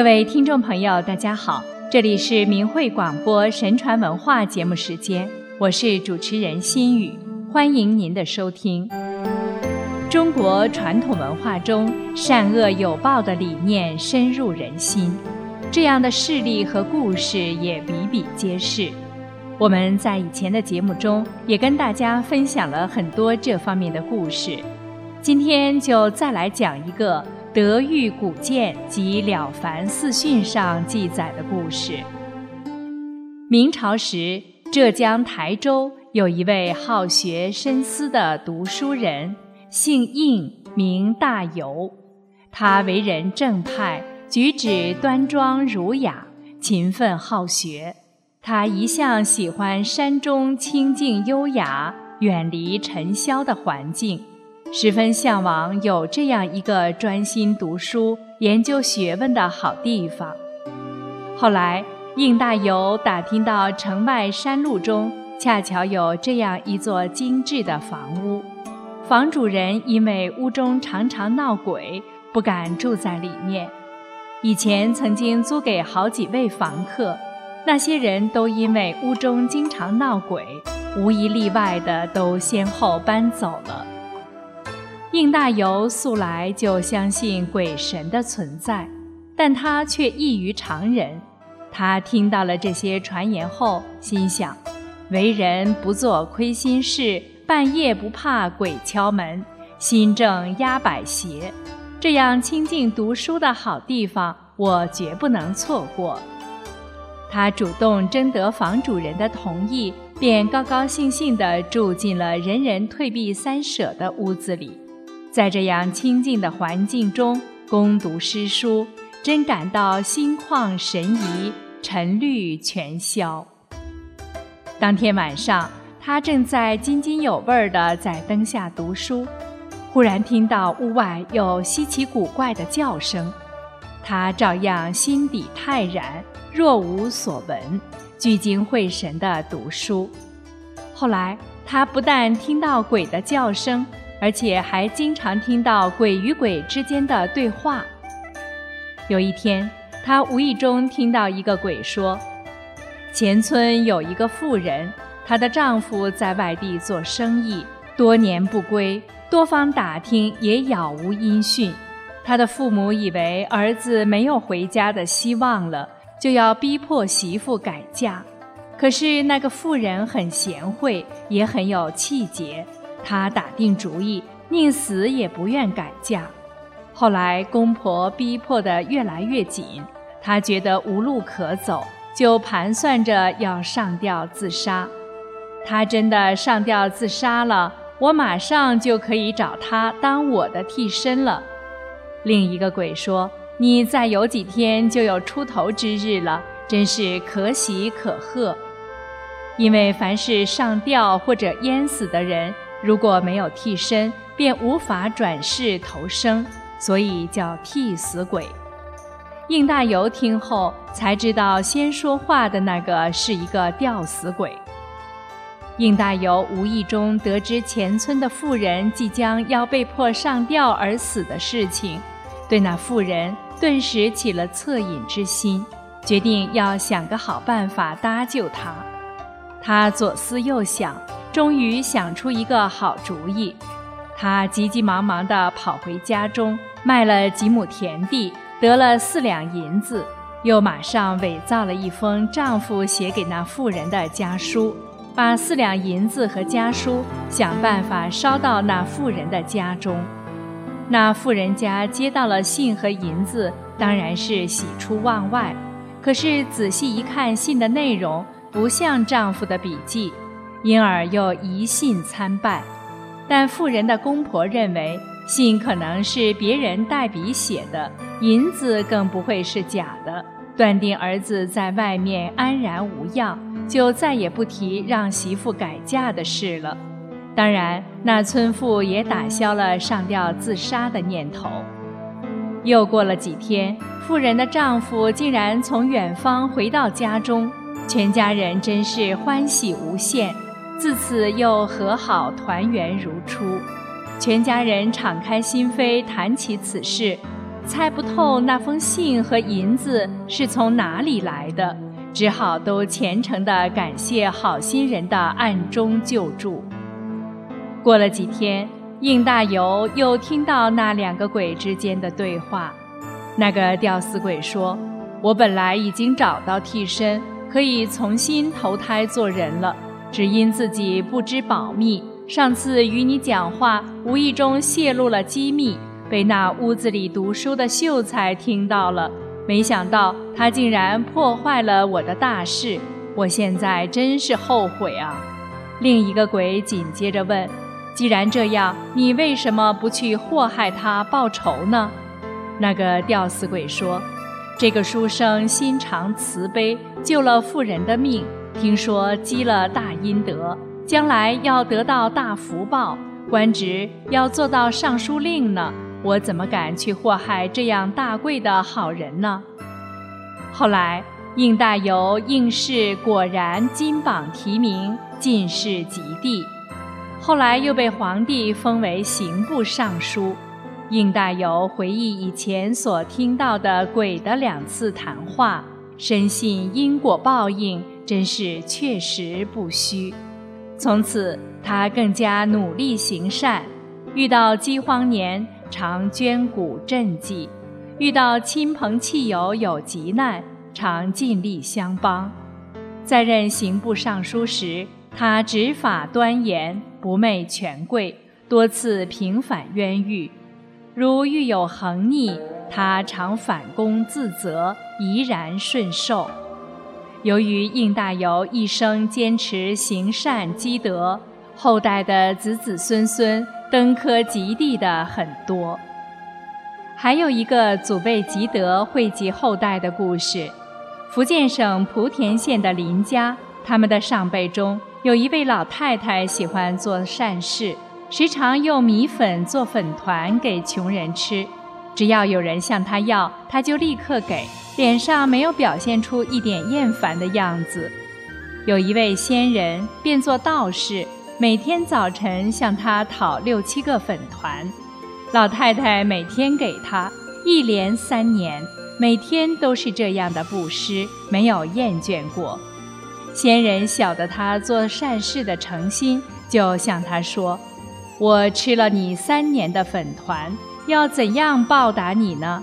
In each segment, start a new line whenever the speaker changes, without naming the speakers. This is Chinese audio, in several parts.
各位听众朋友，大家好，这里是明慧广播神传文化节目时间，我是主持人心雨，欢迎您的收听。中国传统文化中，善恶有报的理念深入人心，这样的事例和故事也比比皆是。我们在以前的节目中也跟大家分享了很多这方面的故事，今天就再来讲一个德育古鉴及了凡四训上记载的故事。明朝时，浙江台州有一位好学深思的读书人，姓应，名大猷。他为人正派，举止端庄儒雅，勤奋好学。他一向喜欢山中清静优雅、远离尘嚣的环境，十分向往有这样一个专心读书、研究学问的好地方。后来，应大猷打听到城外山路中恰巧有这样一座精致的房屋，房主人因为屋中常常闹鬼，不敢住在里面。以前曾经租给好几位房客。那些人都因为屋中经常闹鬼，无一例外的都先后搬走了。应大猷素来就相信鬼神的存在，但他却异于常人。他听到了这些传言后，心想：为人不做亏心事，半夜不怕鬼敲门，心正压百邪，这样清静读书的好地方，我绝不能错过。他主动征得房主人的同意，便高高兴兴地住进了人人退避三舍的屋子里。在这样清静的环境中攻读诗书，真感到心旷神怡，沉虑全消。当天晚上，他正在津津有味地在灯下读书，忽然听到屋外有稀奇古怪的叫声，他照样心底泰然。若无所闻，聚精会神地读书。后来，他不但听到鬼的叫声，而且还经常听到鬼与鬼之间的对话。有一天，他无意中听到一个鬼说：“前村有一个妇人，她的丈夫在外地做生意，多年不归，多方打听也杳无音讯。她的父母以为儿子没有回家的希望了。”就要逼迫媳妇改嫁，可是那个妇人很贤惠，也很有气节。她打定主意，宁死也不愿改嫁。后来公婆逼迫得越来越紧，她觉得无路可走，就盘算着要上吊自杀。她真的上吊自杀了，我马上就可以找她当我的替身了。另一个鬼说。你再有几天就有出头之日了，真是可喜可贺。因为凡是上吊或者淹死的人，如果没有替身，便无法转世投生，所以叫替死鬼。应大猷听后才知道，先说话的那个是一个吊死鬼。应大猷无意中得知前村的妇人即将要被迫上吊而死的事情，对那妇人。顿时起了恻隐之心，决定要想个好办法搭救她。他左思右想，终于想出一个好主意。他急急忙忙地跑回家中，卖了几亩田地，得了四两银子，又马上伪造了一封丈夫写给那妇人的家书，把四两银子和家书想办法烧到那妇人的家中。那妇人家接到了信和银子，当然是喜出望外。可是仔细一看，信的内容不像丈夫的笔记，因而又疑信参半。但富人的公婆认为信可能是别人代笔写的，银子更不会是假的，断定儿子在外面安然无恙，就再也不提让媳妇改嫁的事了。当然，那村妇也打消了上吊自杀的念头。又过了几天，妇人的丈夫竟然从远方回到家中，全家人真是欢喜无限。自此又和好团圆如初，全家人敞开心扉谈起此事，猜不透那封信和银子是从哪里来的，只好都虔诚地感谢好心人的暗中救助。过了几天，应大游又听到那两个鬼之间的对话。那个吊死鬼说：“我本来已经找到替身，可以重新投胎做人了，只因自己不知保密，上次与你讲话，无意中泄露了机密。”被那屋子里读书的秀才听到了，没想到他竟然破坏了我的大事，我现在真是后悔啊！另一个鬼紧接着问：“既然这样，你为什么不去祸害他报仇呢？”那个吊死鬼说：“这个书生心肠慈悲，救了妇人的命，听说积了大阴德，将来要得到大福报，官职要做到尚书令呢。”我怎么敢去祸害这样大贵的好人呢？后来，应大游应试果然金榜题名，进士及第。后来又被皇帝封为刑部尚书。应大游回忆以前所听到的鬼的两次谈话，深信因果报应真是确实不虚。从此，他更加努力行善。遇到饥荒年，常捐谷赈济；遇到亲朋戚友有急难，常尽力相帮。在任刑部尚书时，他执法端严，不媚权贵，多次平反冤狱。如遇有横逆，他常反躬自责，怡然顺受。由于应大游一生坚持行善积德，后代的子子孙孙。登科及第的很多，还有一个祖辈积德惠及后代的故事。福建省莆田县的林家，他们的上辈中有一位老太太喜欢做善事，时常用米粉做粉团给穷人吃。只要有人向他要，他就立刻给，脸上没有表现出一点厌烦的样子。有一位仙人变作道士。每天早晨向他讨六七个粉团，老太太每天给他，一连三年，每天都是这样的布施，没有厌倦过。仙人晓得他做善事的诚心，就向他说：“我吃了你三年的粉团，要怎样报答你呢？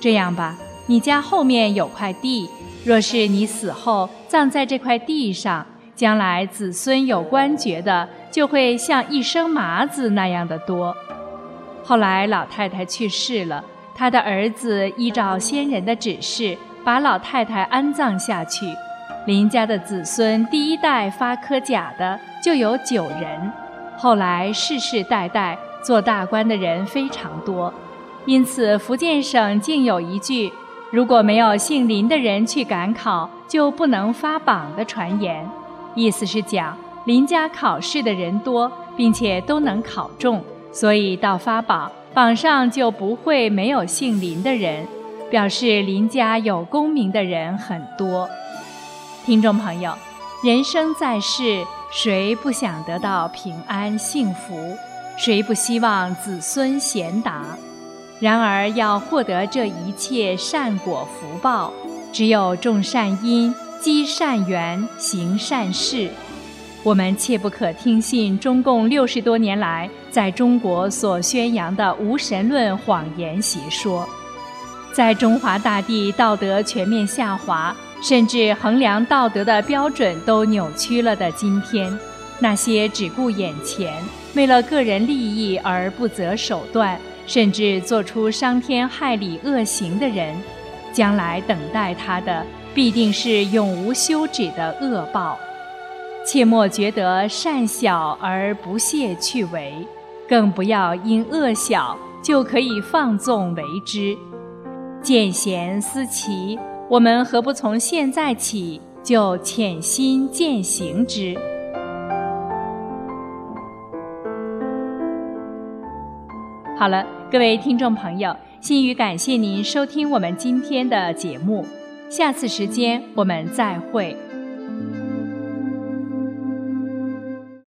这样吧，你家后面有块地，若是你死后葬在这块地上。”将来子孙有官爵的，就会像一生麻子那样的多。后来老太太去世了，他的儿子依照先人的指示，把老太太安葬下去。林家的子孙第一代发科甲的就有九人，后来世世代代做大官的人非常多，因此福建省竟有一句：如果没有姓林的人去赶考，就不能发榜的传言。意思是讲林家考试的人多，并且都能考中，所以到发榜榜上就不会没有姓林的人，表示林家有功名的人很多。听众朋友，人生在世，谁不想得到平安幸福？谁不希望子孙贤达？然而要获得这一切善果福报，只有种善因。积善缘，行善事，我们切不可听信中共六十多年来在中国所宣扬的无神论谎言邪说。在中华大地道德全面下滑，甚至衡量道德的标准都扭曲了的今天，那些只顾眼前、为了个人利益而不择手段，甚至做出伤天害理恶行的人，将来等待他的。必定是永无休止的恶报，切莫觉得善小而不屑去为，更不要因恶小就可以放纵为之。见贤思齐，我们何不从现在起就潜心践行之？好了，各位听众朋友，心语感谢您收听我们今天的节目。下次时间我们再会。